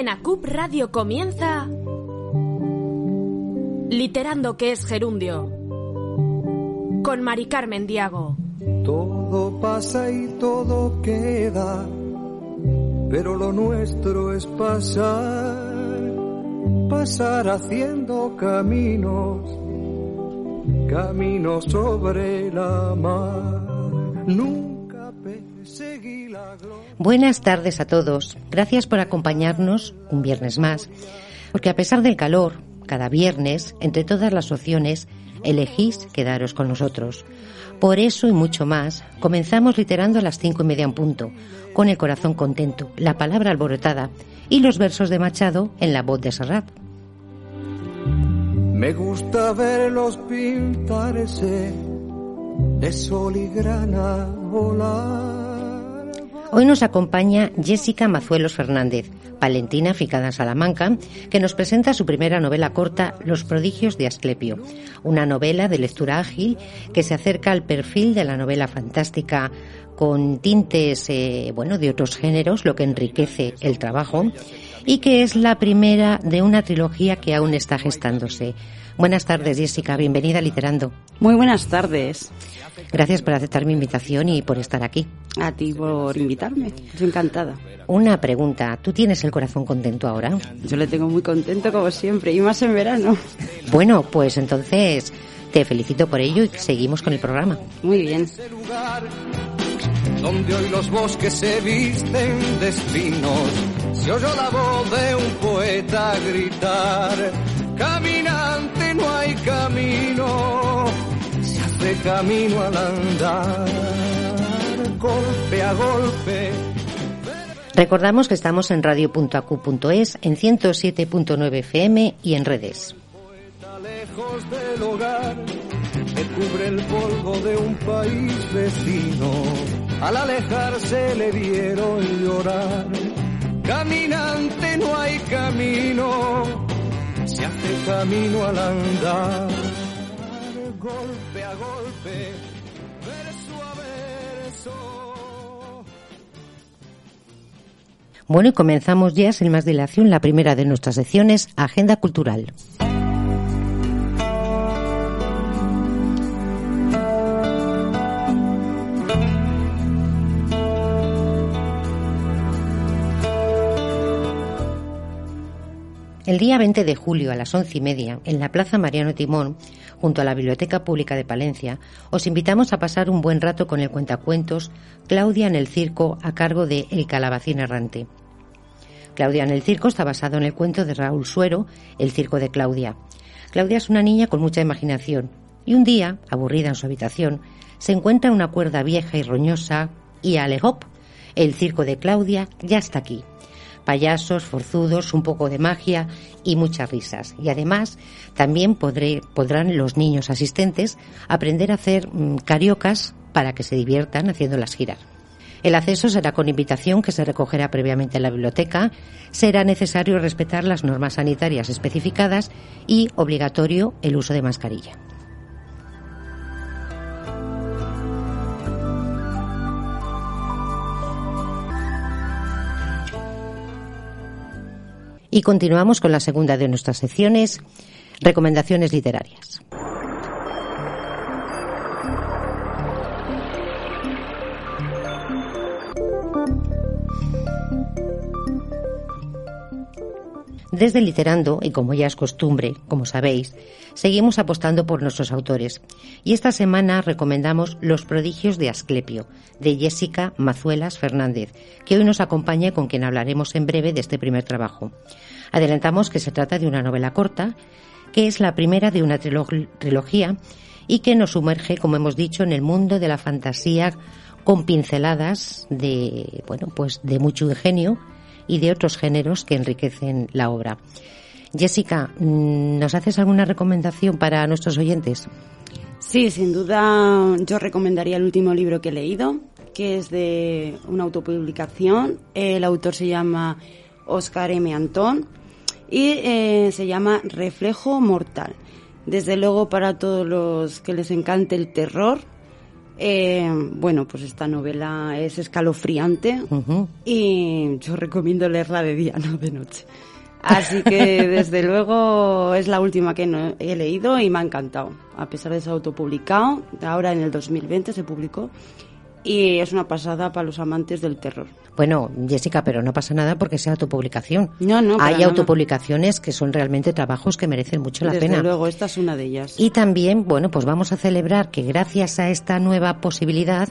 En ACUP Radio comienza Literando que es gerundio con Mari Carmen Diago. Todo pasa y todo queda, pero lo nuestro es pasar, pasar haciendo caminos, caminos sobre la mar. Nunca. Buenas tardes a todos. Gracias por acompañarnos un viernes más. Porque a pesar del calor, cada viernes, entre todas las opciones, elegís quedaros con nosotros. Por eso y mucho más, comenzamos literando a las cinco y media en punto, con el corazón contento, la palabra alborotada y los versos de Machado en la voz de Serrat. Me gusta verlos pintarse de sol y grana volar. Hoy nos acompaña Jessica Mazuelos Fernández, palentina ficada Salamanca, que nos presenta su primera novela corta, Los prodigios de Asclepio, una novela de lectura ágil que se acerca al perfil de la novela fantástica con tintes, eh, bueno, de otros géneros, lo que enriquece el trabajo, y que es la primera de una trilogía que aún está gestándose. Buenas tardes, Jessica. Bienvenida a Literando. Muy buenas tardes. Gracias por aceptar mi invitación y por estar aquí. A ti por invitarme. Estoy encantada. Una pregunta. ¿Tú tienes el corazón contento ahora? Yo le tengo muy contento como siempre y más en verano. Bueno, pues entonces te felicito por ello y seguimos con el programa. Muy bien. Ese lugar donde hoy los bosques se visten de espinos, se oyó la voz de un poeta gritar, caminante no hay camino, se hace camino al andar, golpe a golpe. Recordamos que estamos en radio.acu.es, en 107.9 FM y en redes. Lejos del hogar, que cubre el polvo de un país vecino. Al alejarse le vieron llorar. Caminante no hay camino, se hace camino al andar. Golpe a golpe, verso a verso. Bueno, y comenzamos ya, sin más dilación, la primera de nuestras secciones, Agenda Cultural. El día 20 de julio a las once y media, en la Plaza Mariano Timón, junto a la Biblioteca Pública de Palencia, os invitamos a pasar un buen rato con el cuentacuentos Claudia en el Circo a cargo de El Calabacín Errante. Claudia en el Circo está basado en el cuento de Raúl Suero, El Circo de Claudia. Claudia es una niña con mucha imaginación y un día, aburrida en su habitación, se encuentra una cuerda vieja y roñosa y alejop, el circo de Claudia ya está aquí payasos, forzudos, un poco de magia y muchas risas. Y además también podré, podrán los niños asistentes aprender a hacer mm, cariocas para que se diviertan haciéndolas girar. El acceso será con invitación que se recogerá previamente en la biblioteca. Será necesario respetar las normas sanitarias especificadas y obligatorio el uso de mascarilla. Y continuamos con la segunda de nuestras secciones, recomendaciones literarias. Desde Literando, y como ya es costumbre, como sabéis, seguimos apostando por nuestros autores. Y esta semana recomendamos Los prodigios de Asclepio, de Jessica Mazuelas Fernández, que hoy nos acompaña con quien hablaremos en breve de este primer trabajo. Adelantamos que se trata de una novela corta, que es la primera de una trilo- trilogía y que nos sumerge, como hemos dicho, en el mundo de la fantasía con pinceladas de, bueno, pues de mucho ingenio y de otros géneros que enriquecen la obra. Jessica, mm, ¿nos haces alguna recomendación para nuestros oyentes? Sí, sin duda yo recomendaría el último libro que he leído, que es de una autopublicación. El autor se llama Oscar M. Antón y eh, se llama Reflejo Mortal. Desde luego para todos los que les encante el terror, Eh, bueno, pues esta novela es escalofriante y yo recomiendo leerla de día, no de noche. Así que desde luego es la última que no he leído y me ha encantado. A pesar de ser autopublicado, ahora en el 2020 se publicó y es una pasada para los amantes del terror. Bueno, Jessica, pero no pasa nada porque sea autopublicación. No, no. Hay autopublicaciones que son realmente trabajos que merecen mucho la Desde pena. luego, esta es una de ellas. Y también, bueno, pues vamos a celebrar que gracias a esta nueva posibilidad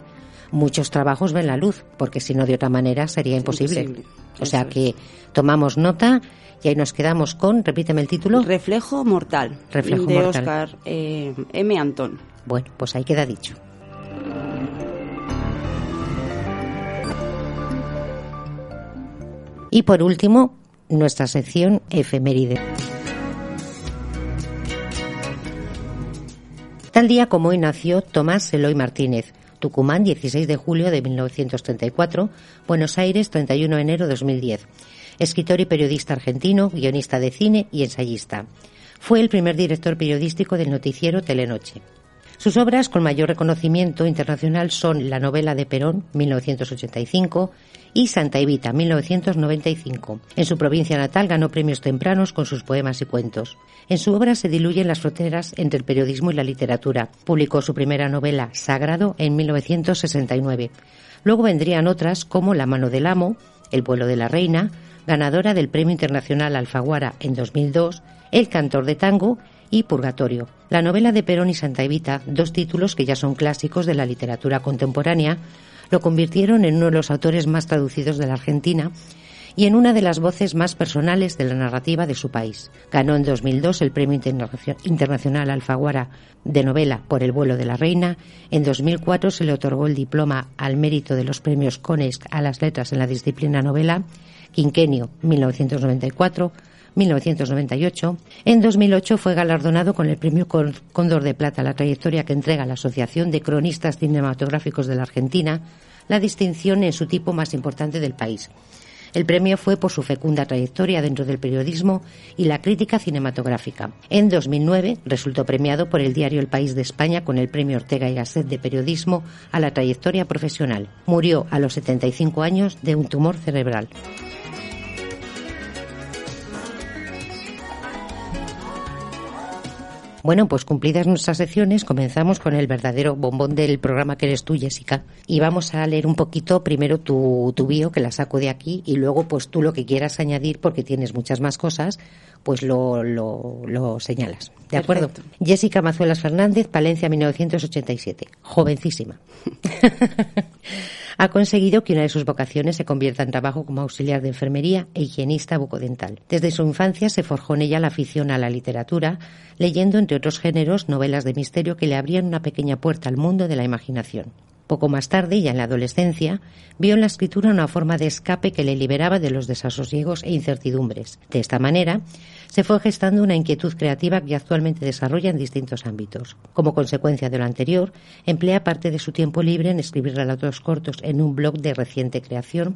muchos trabajos ven la luz, porque si no de otra manera sería imposible. Imposible. O sea que tomamos nota y ahí nos quedamos con, repíteme el título. Reflejo mortal. Reflejo de mortal. Oscar eh, M. Antón. Bueno, pues ahí queda dicho. Y por último, nuestra sección efeméride. Tal día como hoy nació Tomás Eloy Martínez, Tucumán, 16 de julio de 1934, Buenos Aires, 31 de enero de 2010. Escritor y periodista argentino, guionista de cine y ensayista. Fue el primer director periodístico del noticiero Telenoche. Sus obras con mayor reconocimiento internacional son La novela de Perón, 1985, y Santa Evita, 1995. En su provincia natal ganó premios tempranos con sus poemas y cuentos. En su obra se diluyen las fronteras entre el periodismo y la literatura. Publicó su primera novela, Sagrado, en 1969. Luego vendrían otras como La mano del amo, El vuelo de la reina, ganadora del Premio Internacional Alfaguara en 2002, El cantor de tango y Purgatorio. La novela de Perón y Santa Evita, dos títulos que ya son clásicos de la literatura contemporánea, lo convirtieron en uno de los autores más traducidos de la Argentina y en una de las voces más personales de la narrativa de su país. Ganó en 2002 el Premio Internacio- Internacional Alfaguara de Novela por El vuelo de la reina. En 2004 se le otorgó el diploma al mérito de los premios CONESC a las letras en la disciplina novela, Quinquenio 1994. 1998. En 2008 fue galardonado con el premio Cóndor de Plata, la trayectoria que entrega la Asociación de Cronistas Cinematográficos de la Argentina, la distinción en su tipo más importante del país. El premio fue por su fecunda trayectoria dentro del periodismo y la crítica cinematográfica. En 2009 resultó premiado por el diario El País de España con el premio Ortega y Gasset de periodismo a la trayectoria profesional. Murió a los 75 años de un tumor cerebral. Bueno, pues cumplidas nuestras secciones, comenzamos con el verdadero bombón del programa que eres tú, Jessica. Y vamos a leer un poquito primero tu, tu bio, que la saco de aquí, y luego pues tú lo que quieras añadir, porque tienes muchas más cosas, pues lo, lo, lo señalas. ¿De acuerdo? Perfecto. Jessica Mazuelas Fernández, Palencia 1987. Jovencísima. ha conseguido que una de sus vocaciones se convierta en trabajo como auxiliar de enfermería e higienista bucodental. Desde su infancia se forjó en ella la afición a la literatura, leyendo entre otros géneros novelas de misterio que le abrían una pequeña puerta al mundo de la imaginación. Poco más tarde, ya en la adolescencia, vio en la escritura una forma de escape que le liberaba de los desasosiegos e incertidumbres. De esta manera, se fue gestando una inquietud creativa que actualmente desarrolla en distintos ámbitos. Como consecuencia de lo anterior, emplea parte de su tiempo libre en escribir relatos cortos en un blog de reciente creación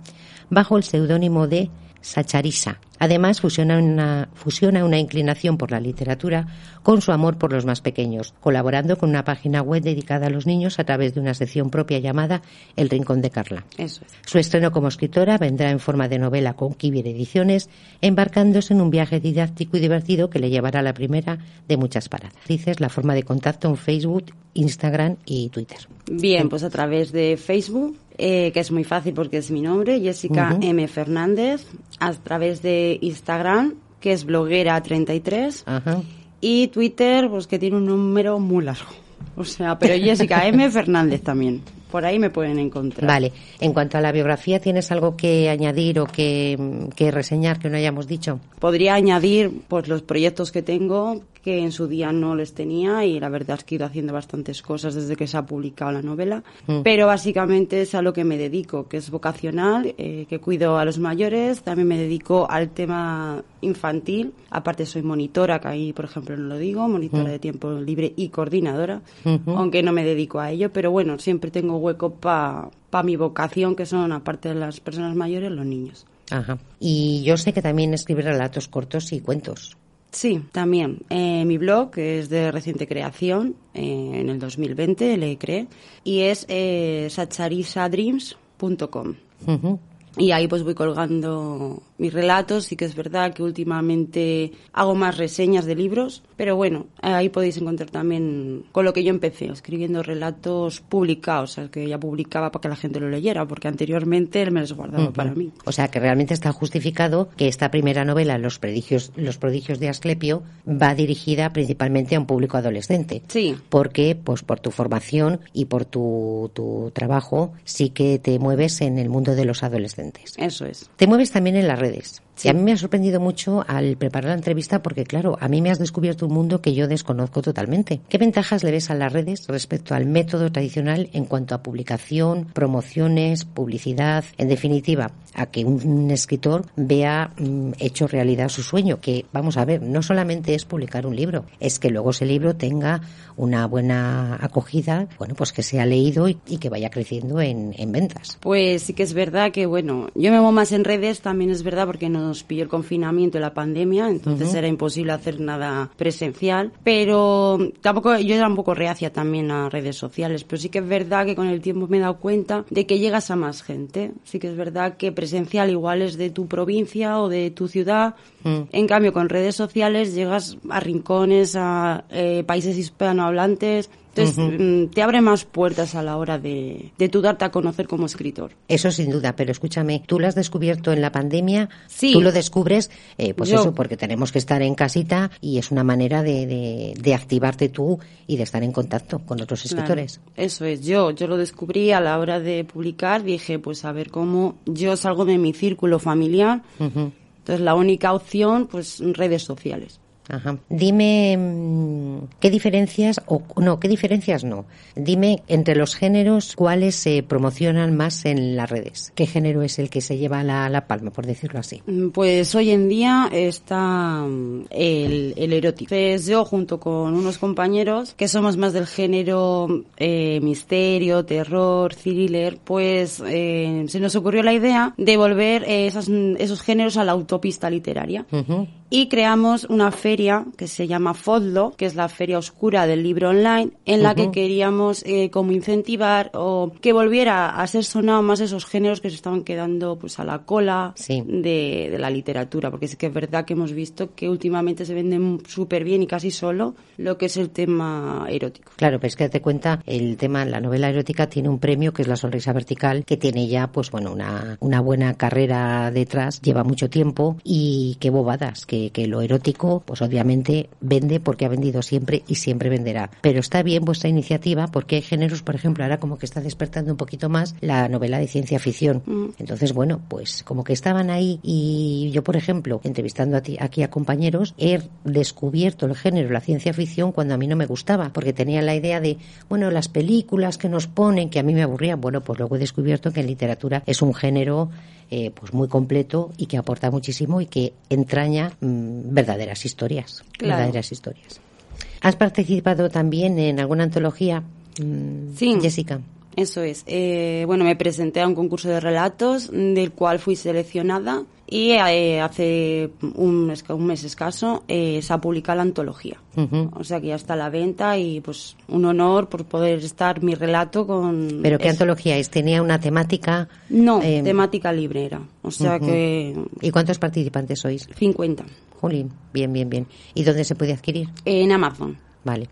bajo el seudónimo de Sacharisa. Además, fusiona una, fusiona una inclinación por la literatura con su amor por los más pequeños, colaborando con una página web dedicada a los niños a través de una sección propia llamada El Rincón de Carla. Eso es. Su estreno como escritora vendrá en forma de novela con Kibir Ediciones, embarcándose en un viaje didáctico y divertido que le llevará a la primera de muchas paradas. Dices la forma de contacto en Facebook, Instagram y Twitter. Bien, pues a través de Facebook, eh, que es muy fácil porque es mi nombre, Jessica. M. Fernández. A través de Instagram, que es bloguera33. Ajá. Y Twitter, pues que tiene un número muy largo. O sea, pero Jessica M. Fernández también. Por ahí me pueden encontrar. Vale. En cuanto a la biografía, ¿tienes algo que añadir o que, que reseñar que no hayamos dicho? Podría añadir pues los proyectos que tengo que en su día no les tenía y la verdad es que he ido haciendo bastantes cosas desde que se ha publicado la novela, Mm. pero básicamente es a lo que me dedico, que es vocacional, eh, que cuido a los mayores, también me dedico al tema infantil, aparte soy monitora, que ahí por ejemplo no lo digo, monitora Mm. de tiempo libre y coordinadora, Aunque no me dedico a ello, pero bueno, siempre tengo hueco para mi vocación, que son aparte de las personas mayores, los niños. Ajá. Y yo sé que también escribes relatos cortos y cuentos. Sí, también. Eh, mi blog es de reciente creación, eh, en el 2020 le creé, y es eh, sacharisadreams.com. Y ahí pues voy colgando mis relatos. Sí que es verdad que últimamente hago más reseñas de libros, pero bueno, ahí podéis encontrar también con lo que yo empecé, escribiendo relatos publicados, o sea, que ya publicaba para que la gente lo leyera, porque anteriormente él me los guardaba para mí. O sea, que realmente está justificado que esta primera novela, Los prodigios, Los prodigios de Asclepio, va dirigida principalmente a un público adolescente. Sí. Porque, pues por tu formación y por tu, tu trabajo, sí que te mueves en el mundo de los adolescentes. Eso es. Te mueves también en las redes. Y a mí me ha sorprendido mucho al preparar la entrevista porque, claro, a mí me has descubierto un mundo que yo desconozco totalmente. ¿Qué ventajas le ves a las redes respecto al método tradicional en cuanto a publicación, promociones, publicidad, en definitiva, a que un escritor vea mm, hecho realidad su sueño? Que, vamos a ver, no solamente es publicar un libro, es que luego ese libro tenga una buena acogida, bueno, pues que sea leído y, que vaya creciendo en, en ventas. Pues sí que es verdad que, bueno, yo me muevo más en redes, también es verdad porque no nos pilló el confinamiento y la pandemia, entonces era imposible hacer nada presencial, pero tampoco, yo era un poco reacia también a redes sociales, pero sí que es verdad que con el tiempo me he dado cuenta de que llegas a más gente. Sí que es verdad que presencial igual es de tu provincia o de tu ciudad, mm. en cambio con redes sociales llegas a rincones, a eh, países hispanohablantes, entonces, mm, te abre más puertas a la hora de, de tú darte a conocer como escritor. Eso sin duda, pero escúchame, tú lo has descubierto en la pandemia, sí. tú lo descubres, eh, pues eso, porque tenemos que estar en casita y es una manera de, de, activarte tú y de estar en contacto con otros escritores. eso es, yo, yo lo descubrí a la hora de publicar, dije, pues a ver cómo yo salgo de mi círculo familiar. Entonces, la única opción, pues redes sociales. Ajá. Dime mm, qué diferencias, o no, qué diferencias no. Dime entre los géneros cuáles se promocionan más en las redes. ¿Qué género es el que se lleva la, la palma, por decirlo así? Mm, pues hoy en día está mm, el, el erótico. Entonces yo junto con unos compañeros que somos más del género eh, misterio, terror, thriller, pues eh, se nos ocurrió la idea de volver eh, esas, esos géneros a la autopista literaria. Y creamos una fe que se llama FODLO, que es la feria oscura del libro online, en la que queríamos eh, como incentivar o que volviera a ser sonado más esos géneros que se estaban quedando pues a la cola de, de, la literatura, porque es que es verdad que hemos visto que últimamente se venden súper bien y casi solo lo que es el tema erótico. Claro, pero es que te cuenta, el tema, la novela erótica tiene un premio que es la sonrisa vertical, que tiene ya pues bueno una, una buena carrera detrás, lleva mucho tiempo y qué bobadas, que, que lo erótico pues obviamente vende porque ha vendido siempre y siempre venderá. Pero está bien vuestra iniciativa porque hay géneros, por ejemplo, ahora como que está despertando un poquito más la novela de ciencia ficción. Mm. Entonces, bueno, pues como que estaban ahí y yo, por ejemplo, entrevistando a ti, aquí a compañeros, he descubierto el género, la ciencia ficción, cuando a mí no me gustaba, porque tenía la idea de, bueno, las películas que nos ponen, que a mí me aburrían. Bueno, pues luego he descubierto que en literatura es un género eh, pues muy completo y que aporta muchísimo y que entraña verdaderas historias, verdaderas historias. ¿Has participado también en alguna antología, mm, sí. Jessica? Eso es. Eh, bueno, me presenté a un concurso de relatos del cual fui seleccionada y eh, hace un, un, mes escaso eh, se ha publicado la antología. O sea que ya está a la venta y pues un honor por poder estar mi relato con... ¿Pero qué antología es? ¿Tenía una temática? No, temática libre era. O sea que... ¿Y cuántos participantes sois? 50. Jolín, bien, bien, bien. ¿Y dónde se puede adquirir? En Amazon. Vale.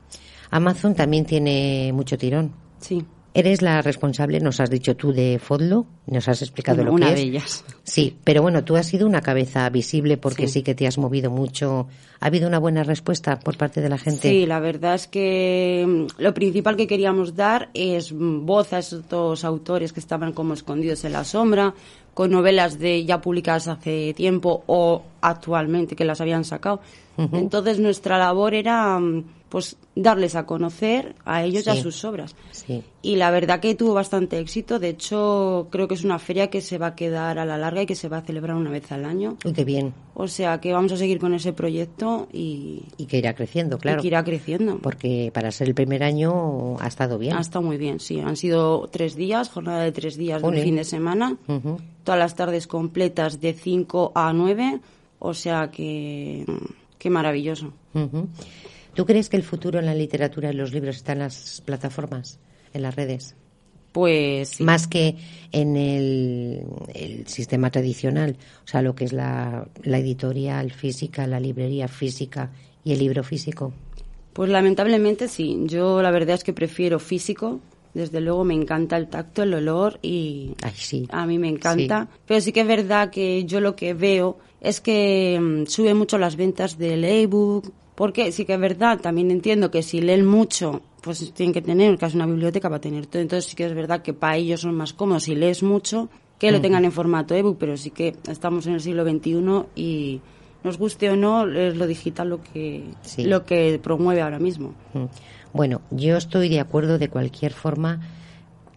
Amazon también tiene mucho tirón. Sí. Eres la responsable, nos has dicho tú, de Fodlo, nos has explicado lo que una es. de ellas. Sí, pero bueno, tú has sido una cabeza visible porque sí. que te has movido mucho. ¿Ha habido una buena respuesta por parte de la gente? Sí, la verdad es que mm, lo principal que queríamos dar es voz a estos autores que estaban como escondidos en la sombra, con novelas de ya publicadas hace tiempo o actualmente que las habían sacado. Entonces nuestra labor era mm, pues darles a conocer a ellos y a sus obras. Sí. Y la verdad que tuvo bastante éxito. De hecho, creo que es una feria que se va a quedar a la larga y que se va a celebrar una vez al año. Uy, qué bien. O sea que vamos a seguir con ese proyecto y... Y que irá creciendo, claro. Y que irá creciendo. Porque para ser el primer año ha estado bien. Ha estado muy bien, sí. Han sido tres días, jornada de tres días de fin de semana. Todas las tardes completas de 5 a 9. O sea que qué maravilloso. ¿Tú crees que el futuro en la literatura y los libros está en las plataformas, en las redes? Pues sí. Más que en el, el sistema tradicional, o sea, lo que es la, la editorial física, la librería física y el libro físico. Pues lamentablemente sí. Yo la verdad es que prefiero físico. Desde luego me encanta el tacto, el olor y Ay, sí. a mí me encanta. Pero sí que es verdad que yo lo que veo es que mm, sube mucho las ventas del ebook. Porque sí que es verdad, también entiendo que si leen mucho, pues tienen que tener casi una biblioteca para tener todo. Entonces sí que es verdad que para ellos son más cómodos si lees mucho que lo tengan en formato ebook. Pero sí que estamos en el siglo XXI y nos guste o no, es lo digital lo que, Sí. lo que promueve ahora mismo. Bueno, yo estoy de acuerdo de cualquier forma,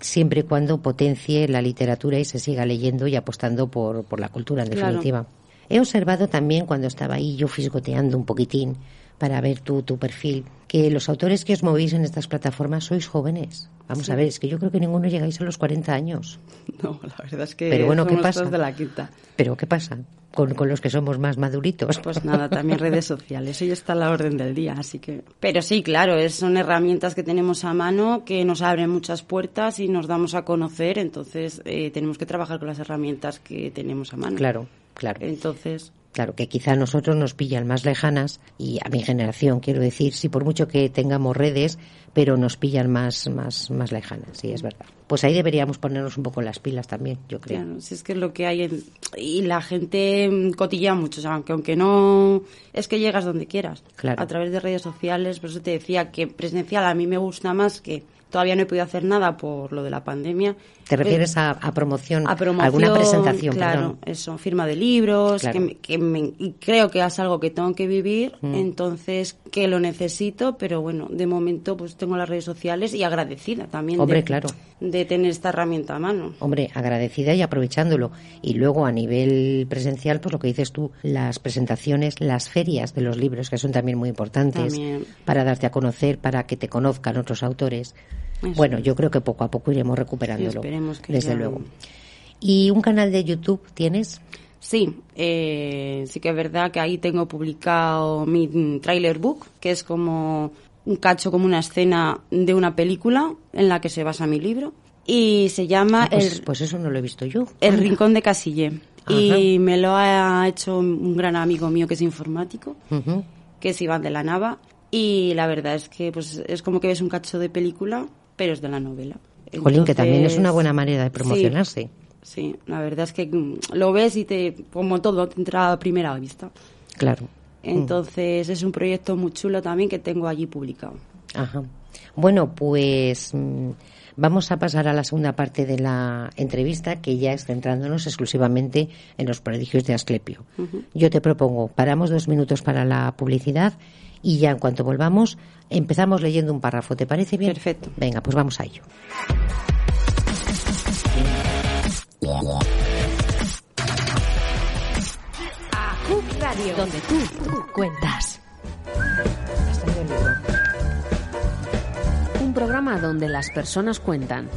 siempre y cuando potencie la literatura y se siga leyendo y apostando por, por la cultura, en Claro. definitiva. He observado también cuando estaba ahí yo fisgoteando un poquitín para ver tu, tu perfil, que los autores que os movéis en estas plataformas sois jóvenes. Vamos a ver, es que yo creo que ninguno llegáis a los 40 años. No, la verdad es que Pero bueno, ¿qué somos pasa? todos de la quinta. Pero ¿qué pasa con, con los que somos más maduritos? Pues nada, también redes sociales, ya está a la orden del día, así que... Pero sí, claro, es- son herramientas que tenemos a mano, que nos abren muchas puertas y nos damos a conocer, entonces eh, tenemos que trabajar con las herramientas que tenemos a mano. Claro, claro. Entonces, Claro, que quizá a nosotros nos pillan más lejanas y a mi generación, quiero decir, sí, por mucho que tengamos redes, pero nos pillan más, más, más lejanas, sí, es verdad. Pues ahí deberíamos ponernos un poco las pilas también, yo creo. claro, si es que es lo que hay en- y la gente cotilla mucho, o sea, aunque, aunque no es que llegas donde quieras, Claro. a través de redes sociales, por eso te decía que presencial a mí me gusta más que todavía no he podido hacer nada por lo de la pandemia. ¿Te refieres a, a promoción, a promoción, alguna presentación? claro, perdón? eso, firma de libros, Claro. que, me- que me- y creo que es algo que tengo que vivir, Mm. entonces que lo necesito, pero bueno, de momento pues tengo las redes sociales y agradecida también Hombre, de, claro. de tener esta herramienta a mano. Hombre, agradecida y aprovechándolo. Y luego a nivel presencial, pues lo que dices tú, las presentaciones, las ferias de los libros, que son también muy importantes También. para darte a conocer, para que te conozcan otros autores. Eso bueno, yo creo que poco a poco iremos recuperándolo. Esperemos que desde ya- luego. ¿Y un canal de YouTube tienes? Sí, eh, sí que es verdad que ahí tengo publicado mi mm, trailer book, que es como un cacho, como una escena de una película en la que se basa mi libro. Y se llama Ah, pues, El, pues eso no lo he visto yo. El. Rincón de Casille. Y me lo ha hecho un gran amigo mío que es informático, que es Iván de la Nava. Y la verdad es que pues es como que ves un cacho de película, pero es de la novela. Jolín, que también es una buena manera de promocionarse. Sí, la verdad es que mm, lo ves y te, como todo, te entra a primera vista. Claro. Entonces es un proyecto muy chulo también que tengo allí publicado. Ajá. Bueno, pues mm, vamos a pasar a la segunda parte de la entrevista, que ya es centrándonos exclusivamente en los prodigios de Asclepio. Yo te propongo, paramos dos minutos para la publicidad y ya en cuanto volvamos empezamos leyendo un párrafo. ¿Te parece bien? Perfecto. Venga, pues vamos a ello. Radio, donde tú, tú cuentas. Un programa donde las personas cuentan.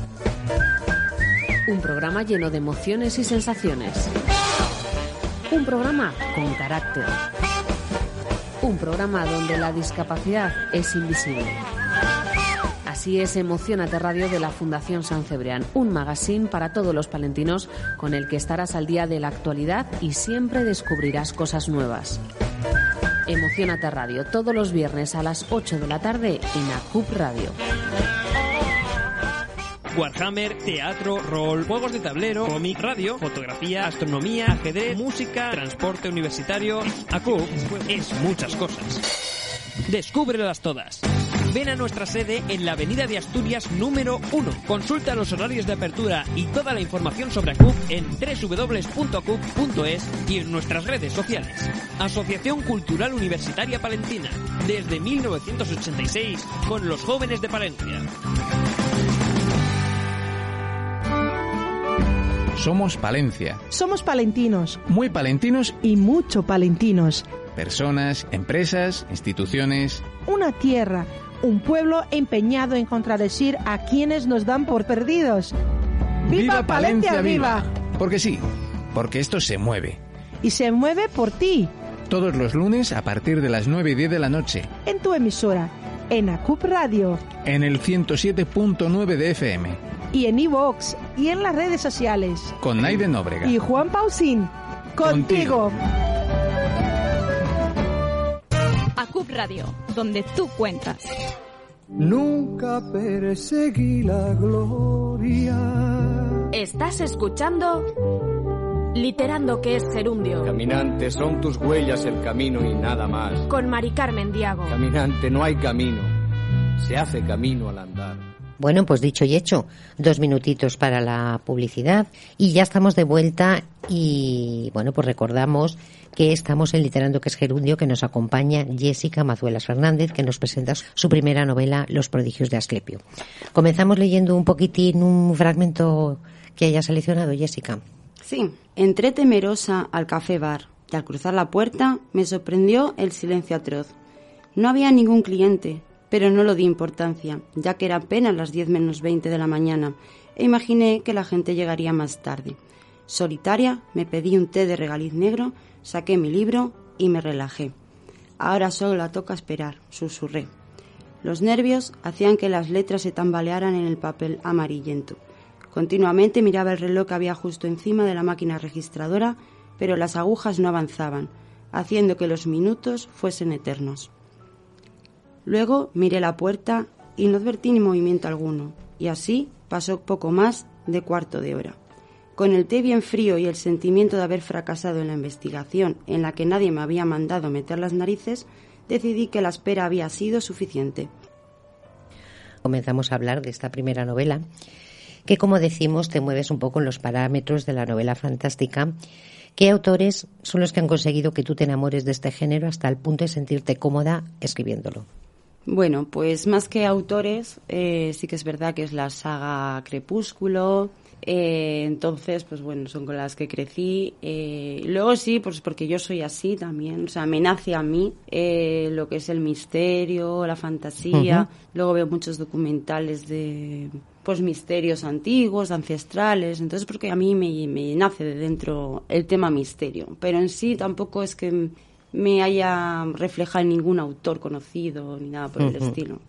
Un programa lleno de emociones y sensaciones. Un programa con carácter. Un programa donde la discapacidad es invisible. Así es Emocionate Radio de la Fundación San Cebrián, un magazine para todos los palentinos con el que estarás al día de la actualidad y siempre descubrirás cosas nuevas. Emocionate Radio todos los viernes a las 8 de la tarde en ACUP Radio. Warhammer, teatro, rol, juegos de tablero, cómic, radio, fotografía, astronomía, ajedrez, música, transporte universitario. ACUP es muchas cosas. Descúbrelas todas. Ven a nuestra sede en la Avenida de Asturias número 1. Consulta los horarios de apertura y toda la información sobre ACUP en www.acup.es y en nuestras redes sociales. Asociación Cultural Universitaria Palentina. Desde 1986 con los jóvenes de Palencia. Somos Palencia, Somos palentinos muy palentinos, y mucho palentinos. personas, empresas, instituciones. Una tierra, un pueblo empeñado en contradecir a quienes nos dan por perdidos. ¡Viva, Palencia, viva! Porque sí, porque esto se mueve. Y se mueve por ti. Todos los lunes a partir de las 9 y 10 de la noche. En tu emisora, en ACUP Radio. En el 107.9 de FM. Y en iVoox y en las redes sociales. Con Naide Nóbrega. Y Juan Pausín. Contigo. ACUP Radio, donde tú cuentas. Nunca perseguí la gloria. Estás escuchando Literando que es gerundio. Caminante, son tus huellas el camino y nada más. Con Mari Carmen Diago. Caminante, no hay camino. Se hace camino al andar. Bueno, pues dicho y hecho, dos minutitos para la publicidad y ya estamos de vuelta y bueno, pues recordamos que estamos en Literando que es Gerundio, que nos acompaña Jessica Mazuelas Fernández, que nos presenta su primera novela, Los prodigios de Asclepio. Comenzamos leyendo un poquitín un fragmento que haya seleccionado, Jessica. Sí, entré temerosa al café bar y al cruzar la puerta me sorprendió el silencio atroz. No había ningún cliente, pero no lo di importancia, ya que era apenas las 10 menos 20 de la mañana, e imaginé que la gente llegaría más tarde. Solitaria, me pedí un té de regaliz negro, saqué mi libro y me relajé. Ahora solo la toca esperar, susurré. Los nervios hacían que las letras se tambalearan en el papel amarillento. Continuamente miraba el reloj que había justo encima de la máquina registradora, pero las agujas no avanzaban, haciendo que los minutos fuesen eternos. Luego miré la puerta y no advertí ni movimiento alguno, y así pasó poco más de cuarto de hora. Con el té bien frío y el sentimiento de haber fracasado en la investigación en la que nadie me había mandado meter las narices, decidí que la espera había sido suficiente. Comenzamos a hablar de esta primera novela, que como decimos te mueves un poco en los parámetros de la novela fantástica. ¿Qué autores son los que han conseguido que tú te enamores de este género hasta el punto de sentirte cómoda escribiéndolo? Bueno, pues más que autores, eh, sí que es verdad que es la saga Crepúsculo. eh, entonces, pues bueno, son con las que crecí. Eh, luego sí, pues porque yo soy así también. O sea, me nace a mí eh, lo que es el misterio, la fantasía. Luego veo muchos documentales de pues misterios antiguos, ancestrales, entonces porque a mí me, me nace de dentro el tema misterio, pero en sí tampoco es que me haya reflejado en ningún autor conocido ni nada por el estilo.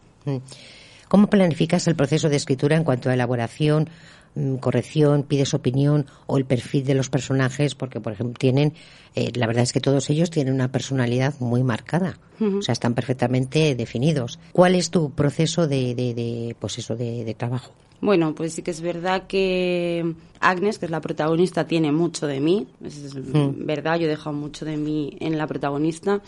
¿Cómo planificas el proceso de escritura en cuanto a elaboración, mm, corrección, pides opinión o el perfil de los personajes? Porque, por ejemplo, tienen, eh, la verdad es que todos ellos tienen una personalidad muy marcada, o sea, están perfectamente definidos. ¿Cuál es tu proceso de, de, de, pues eso, de, de trabajo? Bueno, pues sí que es verdad que Agnes, que es la protagonista, tiene mucho de mí. Es Mm. verdad, yo he dejado mucho de mí en la protagonista.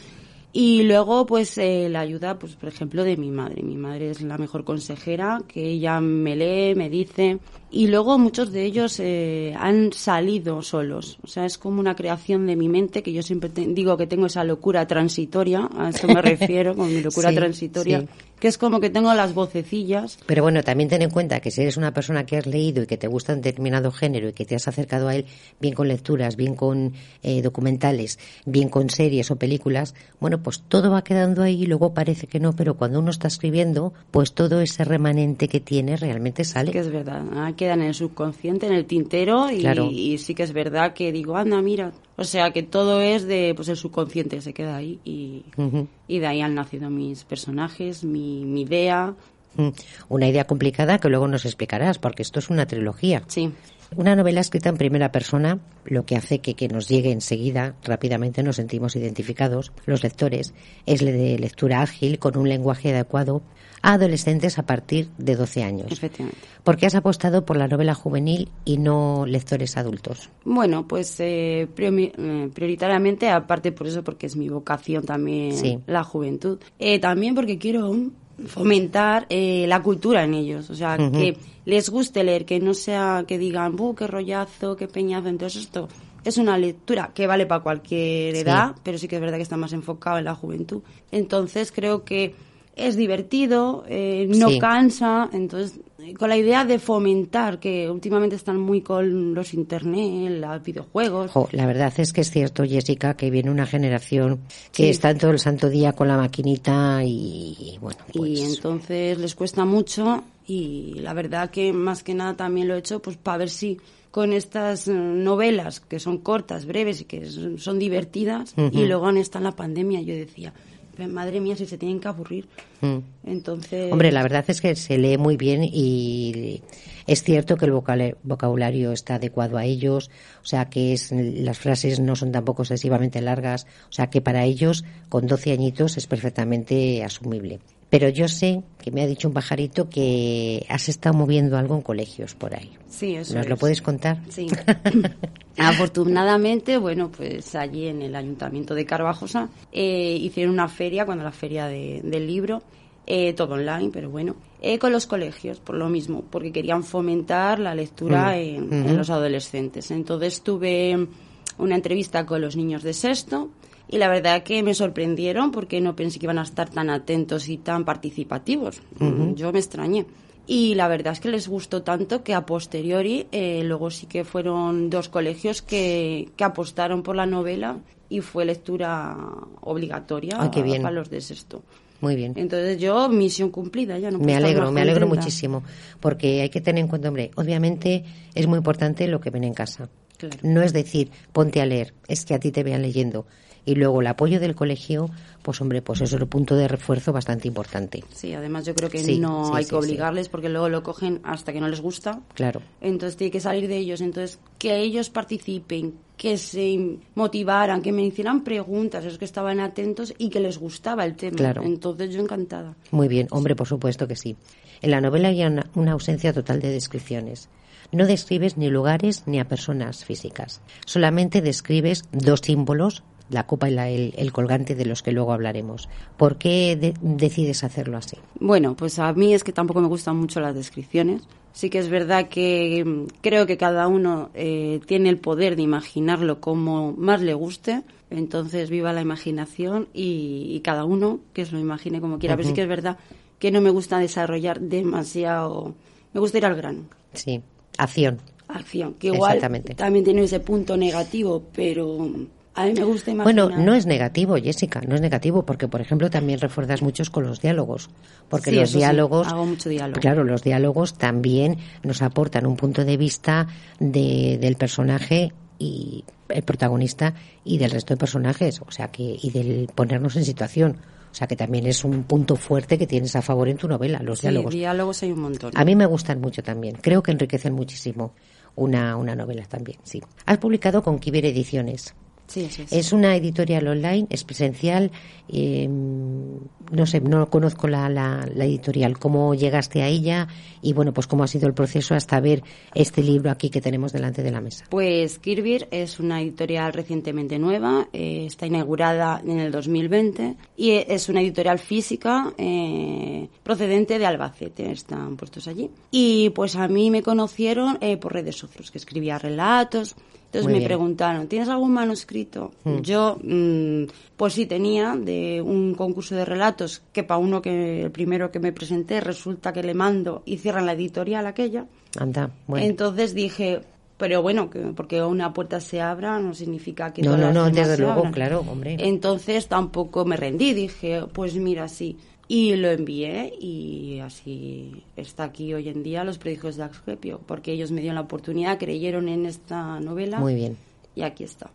Y luego, pues, eh, la ayuda, pues, por ejemplo, de mi madre. Mi madre es la mejor consejera, que ella me lee, me dice. Y luego muchos de ellos eh, han salido solos. O sea, es como una creación de mi mente, que yo siempre te- digo que tengo esa locura transitoria, a eso me refiero, con mi locura Sí, transitoria, sí. que es como que tengo las vocecillas Pero bueno, también ten en cuenta que si eres una persona que has leído y que te gusta un determinado género y que te has acercado a él bien con lecturas, bien con eh, documentales, bien con series o películas, bueno, pues todo va quedando ahí y luego parece que no, pero cuando uno está escribiendo, pues todo ese remanente que tiene realmente sale. que es verdad, ah, quedan en el subconsciente, en el tintero y, Claro. y sí que es verdad que digo, anda, mira, o sea que todo es de, pues el subconsciente que se queda ahí y, de ahí han nacido mis personajes, mi, mi idea. Una idea complicada que luego nos explicarás, porque esto es una trilogía. sí. Una novela escrita en primera persona, lo que hace que, que nos llegue enseguida, rápidamente nos sentimos identificados, los lectores, es de lectura ágil, con un lenguaje adecuado a adolescentes a partir de 12 años. Efectivamente. ¿Por qué has apostado por la novela juvenil y no lectores adultos? Bueno, pues eh, priori- eh, prioritariamente, aparte por eso, porque es mi vocación también Sí. la juventud, eh, también porque quiero fomentar eh, la cultura en ellos, o sea, que les guste leer, que no sea que digan, ¡buh, qué rollazo, qué peñazo! Entonces esto es una lectura que vale para cualquier Sí. edad, pero sí que es verdad que está más enfocado en la juventud. Entonces creo que es divertido, eh, no Sí. cansa, entonces con la idea de fomentar, que últimamente están muy con los internet, los videojuegos. Jo, la verdad es que es cierto, Jessica, que viene una generación que Sí. está todo el santo día con la maquinita y, bueno, pues... Y entonces les cuesta mucho Y la verdad que más que nada también lo he hecho pues para ver si con estas eh, novelas que son cortas, breves y que son, divertidas, y luego está en la pandemia, yo decía, madre mía, si se tienen que aburrir. Mm. Entonces... Hombre, la verdad es que se lee muy bien y es cierto que el vocabulario está adecuado a ellos, o sea que es, las frases no son tampoco excesivamente largas, o sea que para ellos con 12 añitos es perfectamente asumible. Pero yo sé que me ha dicho un pajarito que has estado moviendo algo en colegios por ahí. Sí, eso ¿Nos lo es. puedes contar? Sí. Afortunadamente, bueno, pues allí en el ayuntamiento de Carvajosa eh, hicieron una feria, cuando la feria de- del libro, eh, todo online, pero bueno, eh, con los colegios, por lo mismo, porque querían fomentar la lectura Mm. en, en los adolescentes. Entonces tuve una entrevista con los niños de sexto y la verdad que me sorprendieron porque no pensé que iban a estar tan atentos y tan participativos. Ujú. Yo me extrañé. Y la verdad es que les gustó tanto que a posteriori, eh, luego sí que fueron dos colegios que, que apostaron por la novela y fue lectura obligatoria Ay, qué bien. para los de sexto. Muy bien. Entonces yo, misión cumplida, ya no puedo Me alegro, me alegro muchísimo, porque hay que tener en cuenta, hombre, obviamente es muy importante lo que ven en casa. Claro. No es decir, ponte a leer, es que a ti te vean leyendo. Y luego el apoyo del colegio, pues hombre, pues eso es un punto de refuerzo bastante importante. Sí, además yo creo que Sí, no sí, hay sí, que obligarles porque luego lo cogen hasta que no les gusta. Claro. Entonces tiene que salir de ellos. Entonces, que ellos participen, que se motivaran, que me hicieran preguntas, esos que estaban atentos y que les gustaba el tema. Claro. Entonces yo encantada. Muy bien, hombre, por supuesto que sí. En la novela hay una, una ausencia total de descripciones. No describes ni lugares ni a personas físicas. Solamente describes dos símbolos, la copa y la- el, el colgante de los que luego hablaremos. ¿Por qué de- decides hacerlo así? Bueno, pues a mí es que tampoco me gustan mucho las descripciones. Sí que es verdad que mm, creo que cada uno eh, tiene el poder de imaginarlo como más le guste. Entonces, viva la imaginación y, y cada uno que se lo imagine como quiera. Pero sí que es verdad que no me gusta desarrollar demasiado. Me gusta ir al grano. Sí, acción. Acción. Que igual Exactamente. también tiene ese punto negativo, pero a mí me gusta imaginar. Bueno, no es negativo, Jessica, no es negativo, porque, por ejemplo, también refuerzas muchos con los diálogos. Porque Sí, los sí, diálogos. hago mucho diálogo. Claro, los diálogos también nos aportan un punto de vista de- del personaje y el protagonista y del resto de personajes, o sea que, y del ponernos en situación. O sea que también es un punto fuerte que tienes a favor en tu novela, los Sí, diálogos. diálogos hay un montón. A mí me gustan mucho también. Creo que enriquecen muchísimo una, una novela también, sí. Has publicado con Kiber Ediciones. Sí, es. Es una editorial online, es presencial. eh, no sé, no conozco la, la, la editorial. ¿Cómo llegaste a ella? Y bueno, pues cómo ha sido el proceso hasta ver este libro aquí que tenemos delante de la mesa. Pues Kirbir es una editorial recientemente nueva, eh, está inaugurada en el 2020 y es una editorial física eh, procedente de Albacete, están puestos allí. Y pues a mí me conocieron eh, por redes sociales, que escribía relatos. Entonces Muy me bien. preguntaron, ¿tienes algún manuscrito? Mm. Yo, mm, pues sí tenía, de un concurso de relatos que para uno que el primero que me presenté resulta que le mando y cierran la editorial aquella. Anda, bueno. Entonces dije, pero bueno, que porque una puerta se abra no significa que no, todas no, las no, demás desde se luego, abran. claro, hombre. Entonces tampoco me rendí, dije, pues mira, sí. Y lo envié y así está aquí hoy en día Los Predigios de Asclepio, porque ellos me dieron la oportunidad, creyeron en esta novela Muy bien. y aquí está.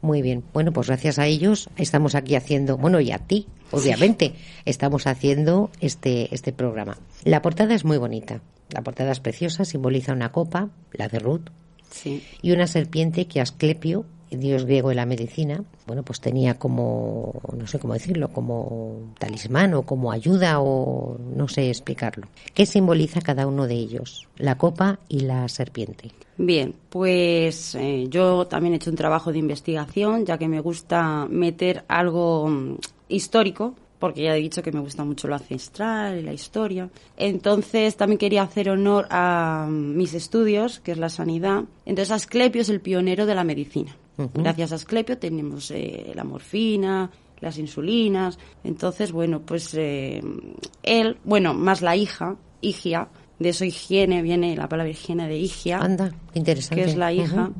Muy bien. Bueno, pues gracias a ellos estamos aquí haciendo, bueno, y a ti, obviamente, estamos haciendo este, este programa. La portada es muy bonita. La portada es preciosa, simboliza una copa, la de Ruth, Sí. y una serpiente que Asclepio, dios griego de la medicina, bueno, pues tenía como, no sé cómo decirlo, como talismán o como ayuda o no sé explicarlo. ¿Qué simboliza cada uno de ellos? La copa y la serpiente. Bien, pues eh, yo también he hecho un trabajo de investigación, ya que me gusta meter algo mm, histórico, porque ya he dicho que me gusta mucho lo ancestral y la historia. Entonces también quería hacer honor a mm, mis estudios, que es la sanidad. Entonces Asclepio es el pionero de la medicina. Gracias a Asclepio tenemos eh, la morfina, las insulinas. Entonces, bueno, pues eh, él, bueno, más la hija, Higia, de eso higiene viene la palabra higiene de Higia Anda, interesante. que es la hija,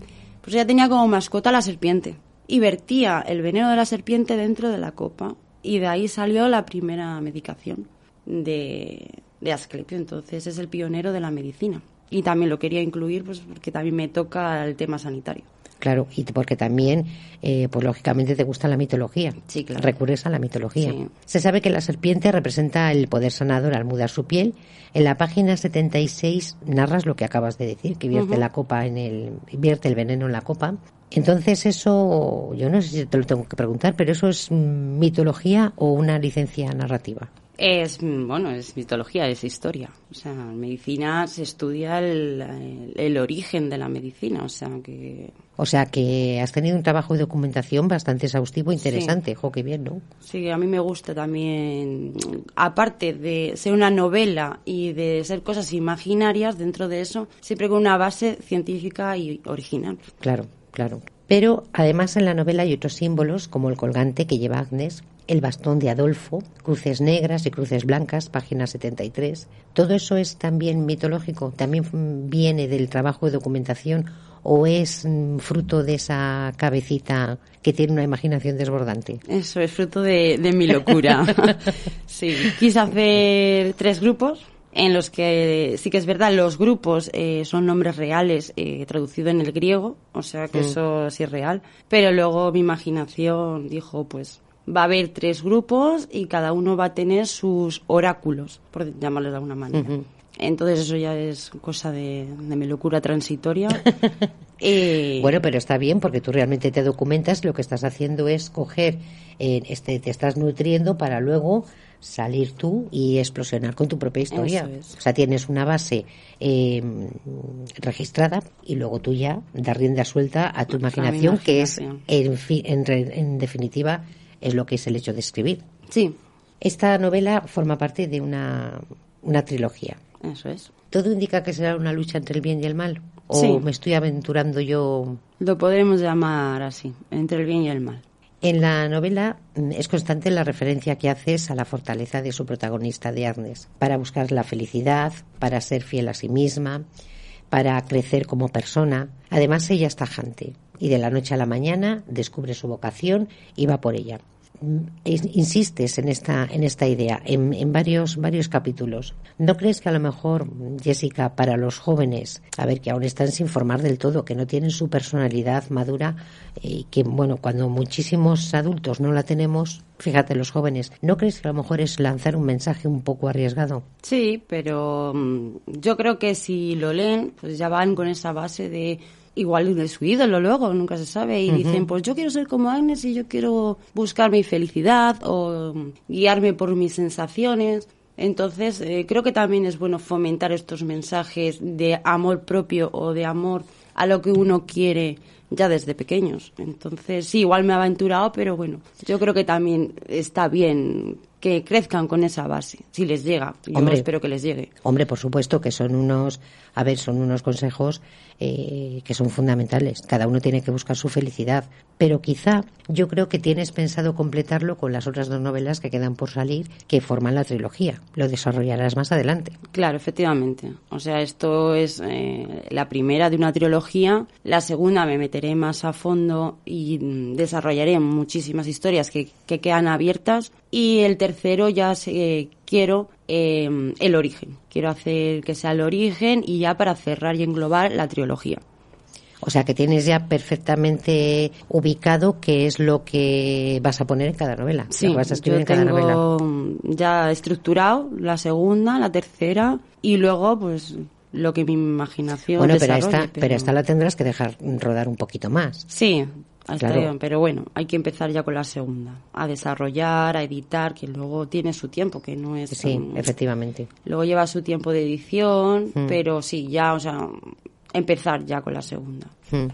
pues ella tenía como mascota a la serpiente y vertía el veneno de la serpiente dentro de la copa y de ahí salió la primera medicación de, de Asclepio. Entonces es el pionero de la medicina. Y también lo quería incluir pues porque también me toca el tema sanitario. Claro, y porque también, eh, pues lógicamente te gusta la mitología. Sí, claro. Recurres a la mitología. Sí. Se sabe que la serpiente representa el poder sanador al mudar su piel. En la página 76 narras lo que acabas de decir, que vierte la copa en el, vierte el veneno en la copa. Entonces eso, yo no sé si te lo tengo que preguntar, pero eso es mitología o una licencia narrativa. Es, bueno, es mitología, es historia. O sea, en medicina se estudia el, el- el origen de la medicina. O sea, que O sea que has tenido un trabajo de documentación bastante exhaustivo, interesante. Jo, qué bien, ¿no? Sí, a mí me gusta también, aparte de ser una novela y de ser cosas imaginarias dentro de eso, siempre con una base científica y original. Claro, claro. Pero además en la novela hay otros símbolos, como el colgante que lleva Agnes, el bastón de Adolfo, cruces negras y cruces blancas, página 73. Todo eso es también mitológico, también viene del trabajo de documentación o es mm, fruto de esa cabecita que tiene una imaginación desbordante. Eso es fruto de, de mi locura. sí, quise hacer tres grupos en los que sí que es verdad, los grupos eh, son nombres reales eh, traducido en el griego, o sea que Mm. eso sí es real, pero luego mi imaginación dijo pues va a haber tres grupos y cada uno va a tener sus oráculos, por llamarlo de alguna manera. Entonces eso ya es cosa de, de mi locura transitoria. Eh, Bueno, pero está bien porque tú realmente te documentas, lo que estás haciendo es coger, eh, este, te estás nutriendo para luego salir tú y explosionar con tu propia historia. Eso es. O sea, tienes una base eh, registrada y luego tú ya das rienda suelta a tu imaginación, que es, en, fi- en, en definitiva, es lo que es el hecho de escribir. Sí, Esta novela forma parte de una, una trilogía. Eso es. ¿Todo indica que será una lucha entre el bien y el mal? ¿O Sí. me estoy aventurando yo Lo podremos llamar así, entre el bien y el mal. En la novela es constante la referencia que haces a la fortaleza de su protagonista, de Agnes, para buscar la felicidad, para ser fiel a sí misma, para crecer como persona. Además, ella es tajante y de la noche a la mañana descubre su vocación y va por ella. Es- insistes en esta, en esta idea en, en varios, varios capítulos. ¿No crees que a lo mejor, Jessica, para los jóvenes, a ver, que aún están sin formar del todo, que no tienen su personalidad madura, eh, y que, bueno, cuando muchísimos adultos no la tenemos, fíjate, los jóvenes, ¿no crees que a lo mejor es lanzar un mensaje un poco arriesgado? Sí, pero mm, yo creo que si lo leen, pues ya van con esa base de igual de su ídolo luego, nunca se sabe, y dicen, pues yo quiero ser como Agnes y yo quiero buscar mi felicidad o guiarme por mis sensaciones. Entonces, eh, creo que también es bueno fomentar estos mensajes de amor propio o de amor a lo que uno quiere ya desde pequeños. Entonces, sí, igual me he aventurado, pero bueno, yo creo que también está bien que crezcan con esa base, si les llega. Yo Hombre. espero que les llegue. Hombre, por supuesto que son unos, a ver, son unos consejos eh, que son fundamentales. Cada uno tiene que buscar su felicidad. Pero quizá yo creo que tienes pensado completarlo con las otras dos novelas que quedan por salir, que forman la trilogía. Lo desarrollarás más adelante. Claro, efectivamente. O sea, esto es eh, la primera de una trilogía. La segunda me meteré más a fondo y mm, desarrollaré muchísimas historias que, que quedan abiertas. Y el tercero ya sé- quiero eh, el origen. Quiero hacer que sea el origen y ya para cerrar y englobar la trilogía. O sea que tienes ya perfectamente ubicado qué es lo que vas a poner en cada novela. Sí, lo vas a escribir yo en cada tengo ya estructurado la segunda, la tercera y luego pues lo que mi imaginación Bueno, pero esta, pero esta la tendrás que dejar rodar un poquito más. Sí, Claro. pero bueno, hay que empezar ya con la segunda, a desarrollar, a editar, que luego tiene su tiempo, que no es... Sí, efectivamente. Luego lleva su tiempo de edición, Mm. pero sí, ya, o sea, empezar ya con la segunda. Mm.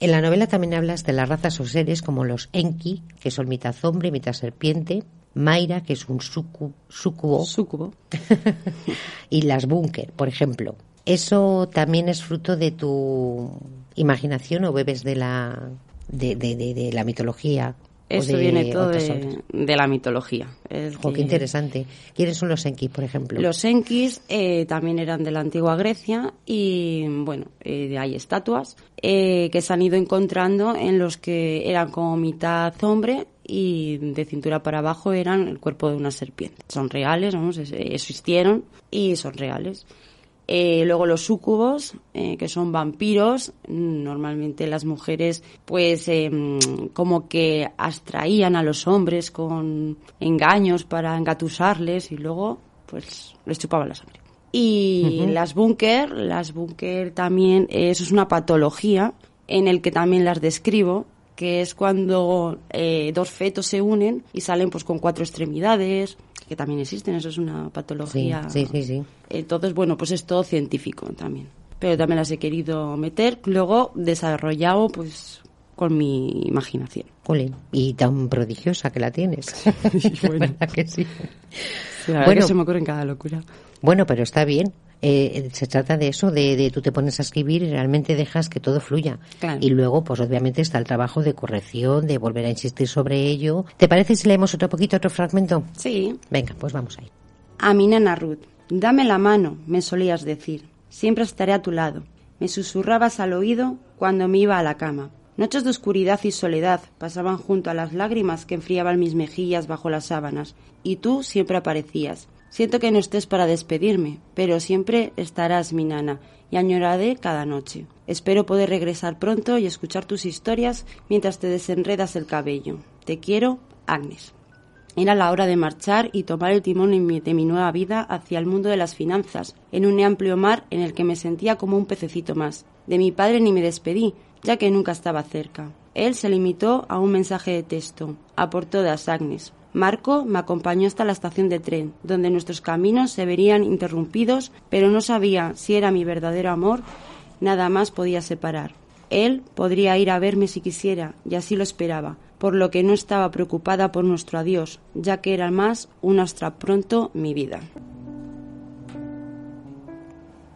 En la novela también hablas de las razas o seres como los Enki, que son mitad hombre, mitad serpiente, Mayra, que es un sucu- sucubo, Sucubo. y las Bunker, por ejemplo. ¿Eso también es fruto de tu imaginación o bebes de la, de, de- de- de la mitología? Eso viene todo de, de la mitología. Es qué que- interesante. ¿Quiénes son los Enki, por ejemplo? Los Enkis eh, también eran de la antigua Grecia y, bueno, eh, hay estatuas eh, que se han ido encontrando en los que eran como mitad hombre y de cintura para abajo eran el cuerpo de una serpiente. Son reales, vamos, existieron y son reales. Eh, luego los súcubos, eh, que son vampiros, normalmente las mujeres pues eh, como que abstraían a los hombres con engaños para engatusarles y luego pues les chupaban la sangre. Y las búnker, las búnker también, eh, eso es una patología en el que también las describo, que es cuando eh, dos fetos se unen y salen pues con cuatro extremidades, que también existen, eso es una patología. sí, sí, sí. Entonces, bueno, pues es todo científico también. Pero también las he querido meter, luego desarrollado pues con mi imaginación. Jolín, y tan prodigiosa que la tienes. bueno. ¿Verdad que sí? Sí, la verdad Bueno. que se me ocurre en cada locura. Bueno, pero está bien. Eh, se trata de eso, de, de tú te pones a escribir y realmente dejas que todo fluya. Claro. Y luego, pues obviamente está el trabajo de corrección, de volver a insistir sobre ello. ¿Te parece si leemos otro poquito, otro fragmento? Sí. Venga, pues vamos ahí. A mi nana Ruth, dame la mano, me solías decir. Siempre estaré a tu lado. Me susurrabas al oído cuando me iba a la cama. Noches de oscuridad y soledad pasaban junto a las lágrimas que enfriaban mis mejillas bajo las sábanas, y tú siempre aparecías. Siento que no estés para despedirme, pero siempre estarás mi nana, y añoraré cada noche. Espero poder regresar pronto y escuchar tus historias mientras te desenredas el cabello. Te quiero, Agnes. Era la hora de marchar y tomar el timón de mi nueva vida hacia el mundo de las finanzas, en un amplio mar en el que me sentía como un pececito más. De mi padre ni me despedí, ya que nunca estaba cerca. Él se limitó a un mensaje de texto, a por todas Agnes. Marco me acompañó hasta la estación de tren, donde nuestros caminos se verían interrumpidos, pero no sabía si era mi verdadero amor, nada más podía separar. Él podría ir a verme si quisiera, y así lo esperaba, por lo que no estaba preocupada por nuestro adiós, ya que era más un hasta pronto mi vida.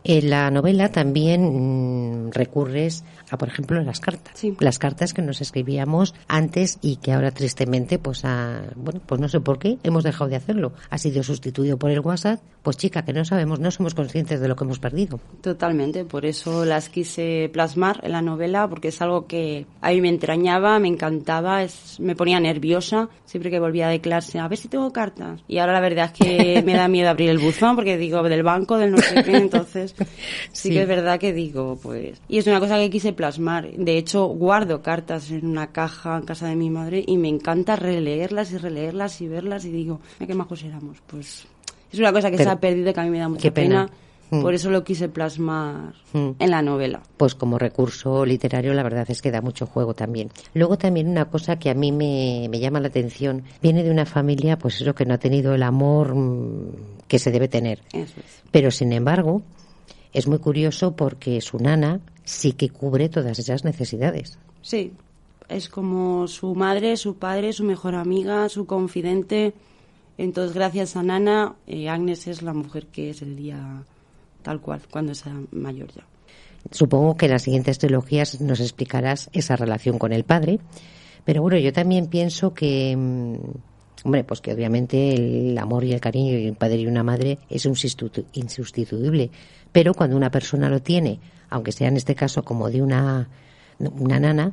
En la novela también mm, recurres a, por ejemplo, las cartas. Las cartas que nos escribíamos antes y que ahora tristemente, pues, a, bueno, pues no sé por qué, hemos dejado de hacerlo. Ha sido sustituido por el WhatsApp. Pues chica, que no sabemos, no somos conscientes de lo que hemos perdido. Totalmente, por eso las quise plasmar en la novela, porque es algo que a mí me entrañaba, me encantaba, es, me ponía nerviosa siempre que volvía de clase, a ver si tengo cartas. Y ahora la verdad es que me da miedo abrir el buzón, porque digo, del banco, del no sé qué, entonces sí, Sí. que es verdad que digo, pues... Y es una cosa que quise plasmar. De hecho, guardo cartas en una caja en casa de mi madre y me encanta releerlas y releerlas y verlas y digo, qué majos éramos. Pues es una cosa que Pero- se ha perdido que a mí me da mucha qué pena. pena. Mm. Por eso lo quise plasmar Mm. en la novela. Pues como recurso literario la verdad es que da mucho juego también. Luego también una cosa que a mí me, me llama la atención, viene de una familia pues eso que no ha tenido el amor mm, que se debe tener. Eso es. Pero sin embargo, es muy curioso porque su nana sí que cubre todas esas necesidades. Sí, es como su madre, su padre, su mejor amiga, su confidente. Entonces, gracias a Nana, eh, Agnes es la mujer que es el día tal cual, cuando sea mayor ya. Supongo que en las siguientes trilogías nos explicarás esa relación con el padre. Pero bueno, yo también pienso que, mm, hombre, pues que obviamente el amor y el cariño de un padre y una madre es un sustitu- insustituible. Pero cuando una persona lo tiene, aunque sea en este caso como de una, una nana,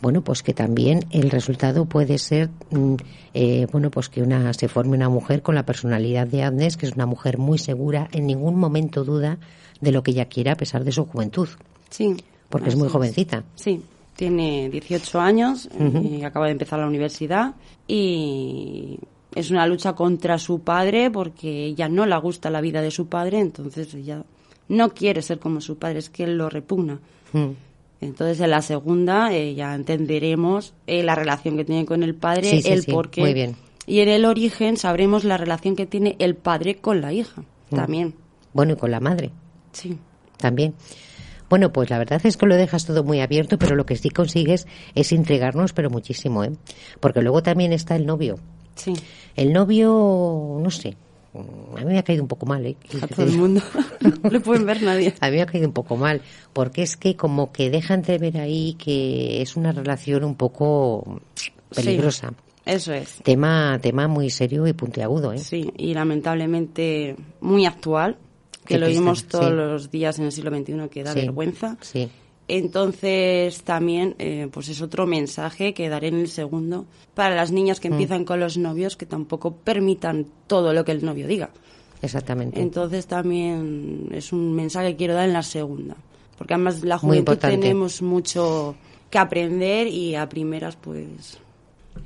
bueno, pues que también el resultado puede ser, mm, eh, bueno, pues que una se forme una mujer con la personalidad de Agnes, que es una mujer muy segura, en ningún momento duda de lo que ella quiere a pesar de su juventud, Sí. porque es muy jovencita. Sí, tiene 18 años, y acaba de empezar la universidad y es una lucha contra su padre porque ella no le gusta la vida de su padre, entonces ella no quiere ser como su padre, es que él lo repugna. Mm. Entonces, en la segunda eh, ya entenderemos eh, la relación que tiene con el padre, Sí, sí, el sí, muy bien. Y en el origen sabremos la relación que tiene el padre con la hija, Mm. también. Bueno, y con la madre Sí. también. Bueno, pues la verdad es que lo dejas todo muy abierto, pero lo que sí consigues es intrigarnos, pero muchísimo, ¿eh? Porque luego también está el novio. Sí. El novio, no sé, a mí me ha caído un poco mal, ¿eh? A todo el mundo. no le pueden ver nadie. A mí me ha caído un poco mal, porque es que como que deja entrever ahí que es una relación un poco peligrosa. Sí, eso es. Tema, tema muy serio y puntiagudo, ¿eh? Sí, y lamentablemente muy actual, que Qué lo triste, vimos todos sí. los días en el siglo XXI, que da Sí, vergüenza. Sí. Entonces también eh, pues es otro mensaje que daré en el segundo para las niñas que Mm. empiezan con los novios que tampoco permitan todo lo que el novio diga. Exactamente. Entonces también es un mensaje que quiero dar en la segunda. Porque además la juventud tenemos mucho que aprender y a primeras pues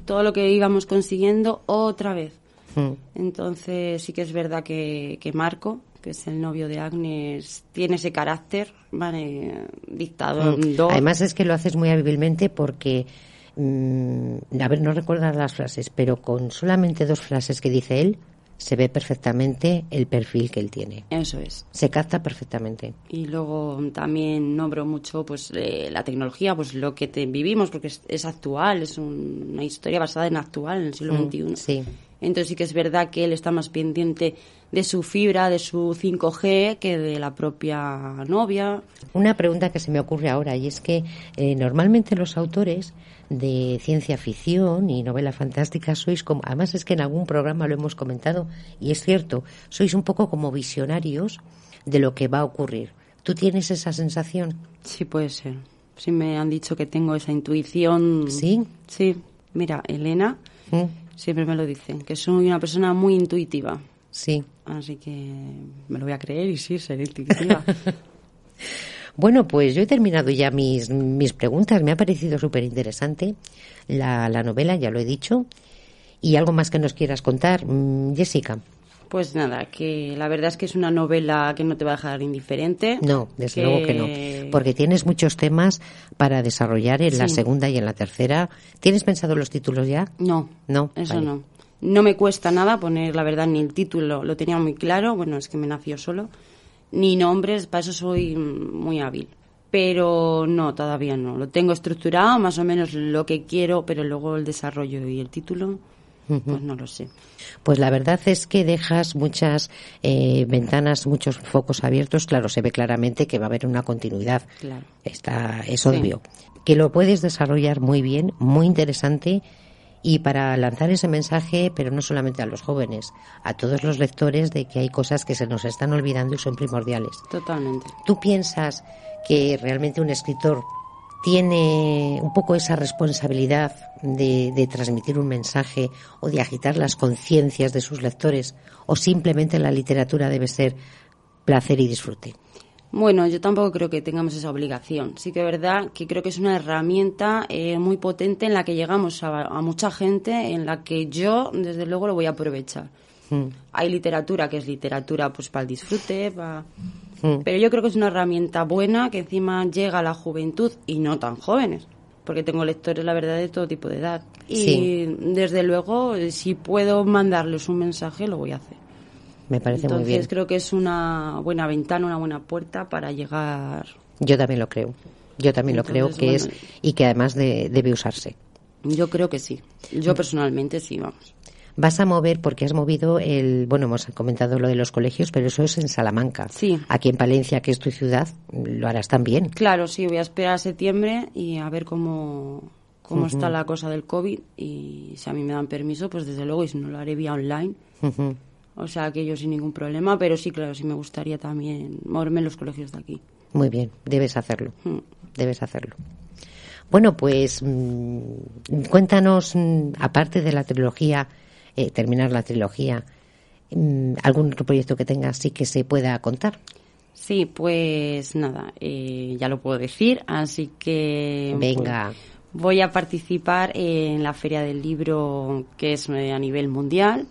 todo lo que íbamos consiguiendo otra vez. Mm. Entonces sí que es verdad que, que Marco, que es el novio de Agnes, tiene ese carácter, ¿vale? Dictador. Mm. Además es que lo haces muy hábilmente porque, mm, a ver, no recuerdo las frases, pero con solamente dos frases que dice él, se ve perfectamente el perfil que él tiene. Eso es. Se capta perfectamente. Y luego también nombro mucho pues eh, la tecnología, pues lo que te vivimos, porque es, es actual, es un- una historia basada en actual, en el siglo Mm, XXI. Sí. Entonces sí que es verdad que él está más pendiente de su fibra, de su 5G, que de la propia novia. Una pregunta que se me ocurre ahora y es que eh, normalmente los autores de ciencia ficción y novela fantástica sois como, además es que en algún programa lo hemos comentado y es cierto, sois un poco como visionarios de lo que va a ocurrir. ¿Tú tienes esa sensación? Sí, puede ser. Sí me han dicho que tengo esa intuición. Sí. Sí. Mira, Elena Mm, siempre me lo dice, que soy una persona muy intuitiva. Sí. Así que me lo voy a creer y sí, seré intuitiva. Bueno, pues yo he terminado ya mis, mis preguntas. Me ha parecido súper interesante la, la novela, ya lo he dicho. ¿Y algo más que nos quieras contar? Mm, Jessica. Pues nada, que la verdad es que es una novela que no te va a dejar indiferente. No, desde luego que no. Porque tienes muchos temas para desarrollar en la segunda y en la tercera. ¿Tienes pensado los títulos ya? No, No. eso Vale. no. No me cuesta nada poner, la verdad, ni el título, lo tenía muy claro, bueno, es que me nació solo, ni nombres, para eso soy muy hábil. Pero no, todavía no. Lo tengo estructurado, más o menos lo que quiero, pero luego el desarrollo y el título, pues no lo sé. Pues la verdad es que dejas muchas eh, ventanas, muchos focos abiertos. Claro, se ve claramente que va a haber una continuidad. Claro. Está, es obvio. Que lo puedes desarrollar muy bien, muy interesante y para lanzar ese mensaje, pero no solamente a los jóvenes, a todos los lectores de que hay cosas que se nos están olvidando y son primordiales. Totalmente. ¿Tú piensas que realmente un escritor tiene un poco esa responsabilidad de, de transmitir un mensaje o de agitar las conciencias de sus lectores o simplemente la literatura debe ser placer y disfrute? Bueno, yo tampoco creo que tengamos esa obligación. Sí que es verdad que creo que es una herramienta eh, muy potente en la que llegamos a, a mucha gente, en la que yo, desde luego, lo voy a aprovechar. Mm, Hay literatura que es literatura pues para el disfrute, pa- mm. pero yo creo que es una herramienta buena que encima llega a la juventud y no tan jóvenes, porque tengo lectores, la verdad, de todo tipo de edad. Y Sí. desde luego, si puedo mandarles un mensaje, lo voy a hacer. Me parece Entonces muy bien. creo que es una buena ventana, una buena puerta para llegar. Yo también lo creo. Yo también lo creo que bueno. es y que además de- debe usarse. Yo creo que sí. Yo personalmente sí, vamos. Vas a mover, porque has movido el, bueno, hemos comentado lo de los colegios, pero eso es en Salamanca. Sí. Aquí en Palencia, que es tu ciudad, lo harás también. Claro, sí, voy a esperar a septiembre y a ver cómo, cómo está la cosa del COVID y si a mí me dan permiso, pues desde luego, y si no lo haré vía online. O sea, que yo sin ningún problema, pero sí, claro, sí me gustaría también moverme en los colegios de aquí. Muy bien, debes hacerlo. Mm. Debes hacerlo. Bueno, pues mm, cuéntanos, mm, aparte de la trilogía, eh, terminar la trilogía, mm, algún otro proyecto que tengas sí que se pueda contar. Sí, pues nada, eh, ya lo puedo decir, así que... Venga. pues, voy a participar en la Feria del Libro, que es eh, a nivel mundial,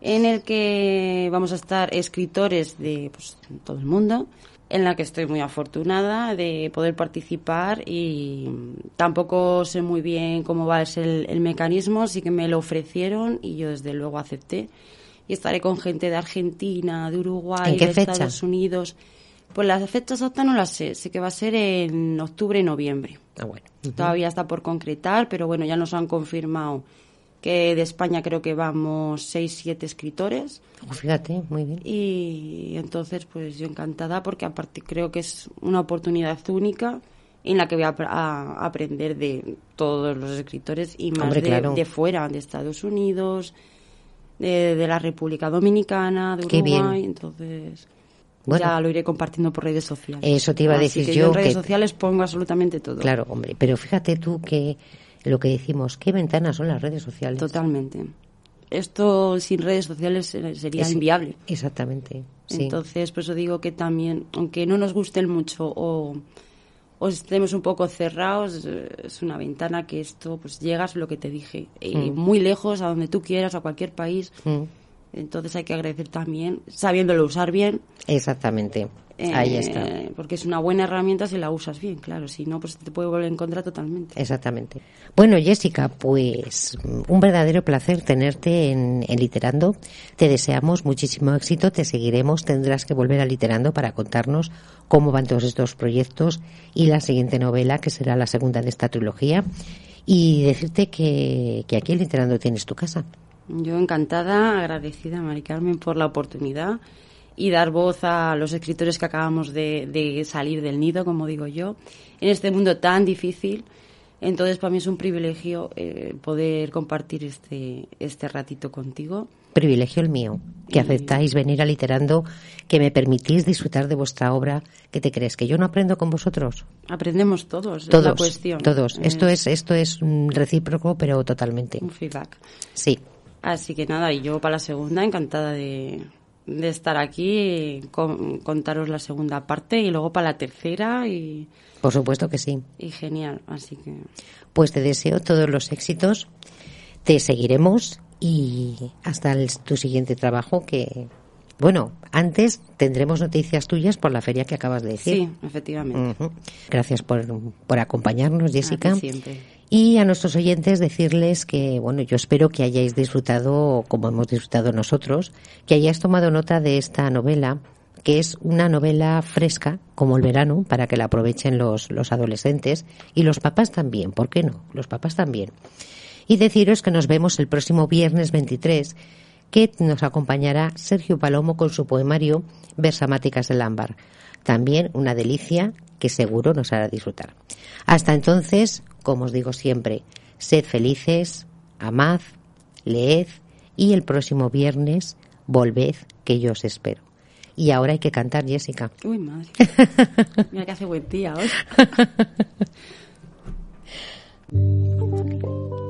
en el que vamos a estar escritores de pues, todo el mundo, en la que estoy muy afortunada de poder participar y tampoco sé muy bien cómo va a ser el, el mecanismo, sí que me lo ofrecieron y yo desde luego acepté. Y estaré con gente de Argentina, de Uruguay, ¿En qué de fecha? Estados Unidos. Pues las fechas exactas no las sé, sé que va a ser en octubre y noviembre. Ah, bueno. Todavía está por concretar, pero bueno, ya nos han confirmado que de España creo que vamos seis, siete escritores. Oh, fíjate, muy bien. Y entonces, pues yo encantada porque aparte creo que es una oportunidad única en la que voy a, ap- a aprender de todos los escritores y más Hombre, de, claro. de fuera, de Estados Unidos, de, de la República Dominicana, de Qué bien. Uruguay. Entonces, Bueno. ya lo iré compartiendo por redes sociales. Eso te iba a decir que yo en redes que- sociales pongo absolutamente todo. Claro, hombre, pero fíjate tú que lo que decimos, qué ventanas son las redes sociales. Totalmente. Esto sin redes sociales sería Es- inviable. Exactamente. Sí. Entonces, por eso digo que también, aunque no nos gusten mucho o, o estemos un poco cerrados, es una ventana que esto, pues llegas lo que te dije, eh, Mm. muy lejos, a donde tú quieras, a cualquier país. Mm, Entonces hay que agradecer también, sabiéndolo usar bien. Exactamente. Eh, Ahí está. Porque es una buena herramienta si la usas bien, claro. Si no, pues te puede volver en contra totalmente. Exactamente. Bueno, Jessica, pues mm, un verdadero placer tenerte en, en Literando. Te deseamos muchísimo éxito, te seguiremos, tendrás que volver a Literando para contarnos cómo van todos estos proyectos y la siguiente novela, que será la segunda de esta trilogía. Y decirte que, que aquí en Literando tienes tu casa. Yo encantada, agradecida, Mari Carmen, por la oportunidad y dar voz a los escritores que acabamos de, de salir del nido, como digo yo, en este mundo tan difícil. Entonces, para mí es un privilegio eh, poder compartir este, este ratito contigo. Privilegio el mío, que aceptáis venir a Literando, que me permitís disfrutar de vuestra obra. ¿Qué te crees? ¿Que yo no aprendo con vosotros? Aprendemos todos, es Todos, la cuestión. todos. Esto es, esto es mm, recíproco, pero totalmente. un feedback. Sí. Así que nada, y yo para la segunda encantada de, de estar aquí, con- contaros la segunda parte y luego para la tercera y, Por supuesto que sí. y genial. Así que Pues te deseo todos los éxitos, te seguiremos y hasta el- tu siguiente trabajo que, bueno, antes tendremos noticias tuyas por la feria que acabas de decir. sí, efectivamente. Gracias por, por acompañarnos, Jessica. Siempre. Y a nuestros oyentes decirles que, bueno, yo espero que hayáis disfrutado, como hemos disfrutado nosotros, que hayáis tomado nota de esta novela, que es una novela fresca, como el verano, para que la aprovechen los, los adolescentes y los papás también, ¿por qué no? Los papás también. Y deciros que nos vemos el próximo viernes 23, que nos acompañará Sergio Palomo con su poemario Versamáticas del Ámbar. También una delicia que seguro nos hará disfrutar. Hasta entonces, como os digo siempre, sed felices, amad, leed y el próximo viernes volved que yo os espero. Y ahora hay que cantar, Jessica. Uy, madre. Mira que hace buen día hoy.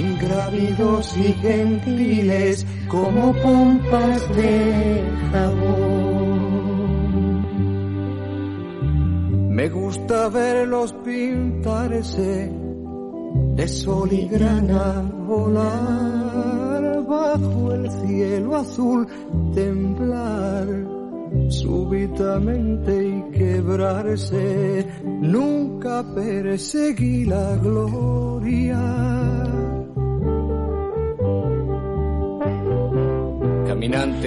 ingrávidos y gentiles, como pompas de jabón. Me gusta verlos pintarse de sol y grana volar bajo el cielo azul, temblar súbitamente y quebrarse. Nunca perseguí la gloria.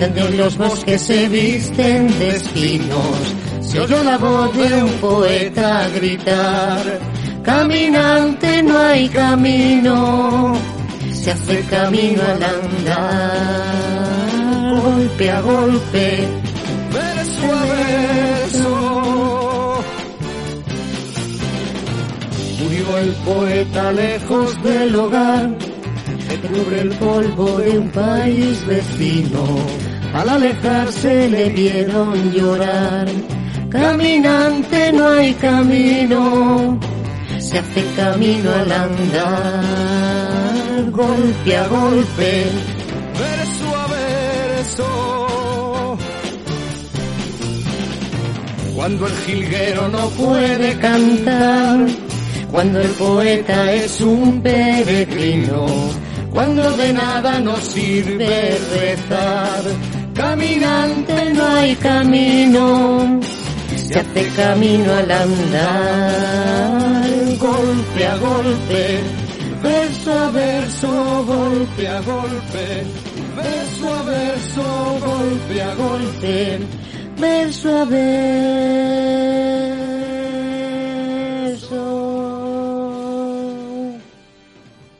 donde los bosques se visten de espinos, se oyó la voz de un poeta gritar, caminante no hay camino, se hace camino al andar, golpe a golpe, verso a verso. Murió el poeta lejos del hogar que cubre el polvo de un país vecino. Al alejarse le vieron llorar. Caminante no hay camino, se hace camino al andar, golpe a golpe, verso a verso. Cuando el jilguero no puede cantar, cuando el poeta es un peregrino, cuando de nada nos sirve rezar, caminante no hay camino, se hace camino al andar, golpe a golpe, verso a verso, golpe a golpe, verso a verso, golpe a golpe, verso a verso.